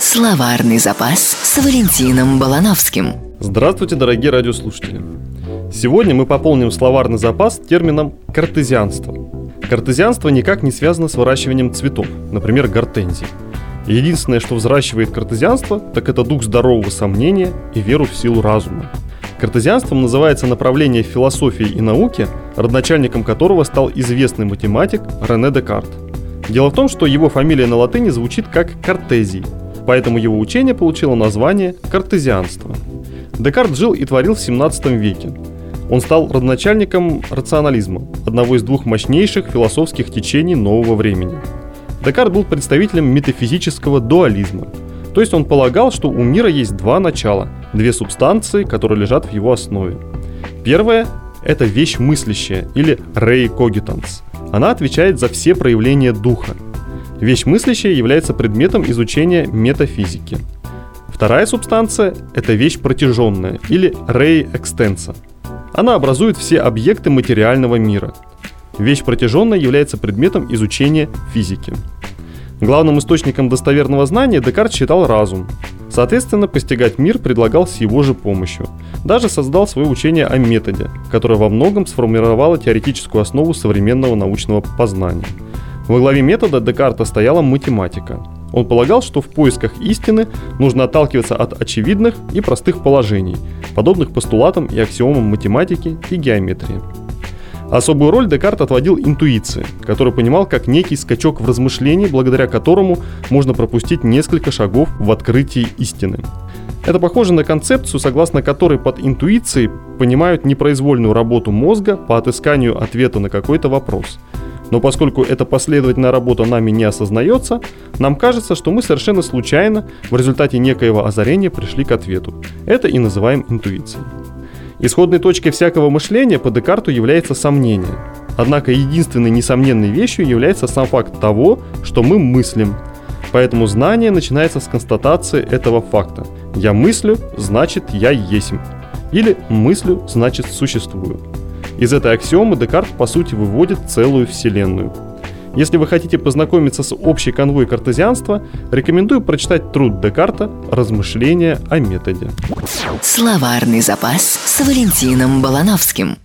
Словарный запас с Валентином Балановским. Здравствуйте, дорогие радиослушатели! Сегодня мы пополним словарный запас термином «картезианство». Картезианство никак не связано с выращиванием цветов, например, гортензий. Единственное, что взращивает картезианство, так это дух здорового сомнения и веру в силу разума. Картезианством называется направление философии и науке, родоначальником которого стал известный математик Рене Декарт. Дело в том, что его фамилия на латыни звучит как Картезий, поэтому его учение получило название картезианство. Декарт жил и творил в 17 веке. Он стал родоначальником рационализма, одного из двух мощнейших философских течений нового времени. Декарт был представителем метафизического дуализма, то есть он полагал, что у мира есть два начала, две субстанции, которые лежат в его основе. Первое – это вещь мыслящая или rei cogitans. Она отвечает за все проявления духа – Вещь мыслящая является предметом изучения метафизики. Вторая субстанция – это вещь протяженная или рей экстенса. Она образует все объекты материального мира. Вещь протяженная является предметом изучения физики. Главным источником достоверного знания Декарт считал разум. Соответственно, постигать мир предлагал с его же помощью. Даже создал свое учение о методе, которое во многом сформировало теоретическую основу современного научного познания – во главе метода Декарта стояла математика. Он полагал, что в поисках истины нужно отталкиваться от очевидных и простых положений, подобных постулатам и аксиомам математики и геометрии. Особую роль Декарт отводил интуиции, который понимал как некий скачок в размышлении, благодаря которому можно пропустить несколько шагов в открытии истины. Это похоже на концепцию, согласно которой под интуицией понимают непроизвольную работу мозга по отысканию ответа на какой-то вопрос – но поскольку эта последовательная работа нами не осознается, нам кажется, что мы совершенно случайно в результате некоего озарения пришли к ответу. Это и называем интуицией. Исходной точкой всякого мышления по Декарту является сомнение. Однако единственной несомненной вещью является сам факт того, что мы мыслим. Поэтому знание начинается с констатации этого факта. Я мыслю, значит я есть. Или мыслю, значит существую. Из этой аксиомы Декарт по сути выводит целую вселенную. Если вы хотите познакомиться с общей конвой картезианства, рекомендую прочитать труд Декарта «Размышления о методе». Словарный запас с Валентином Балановским.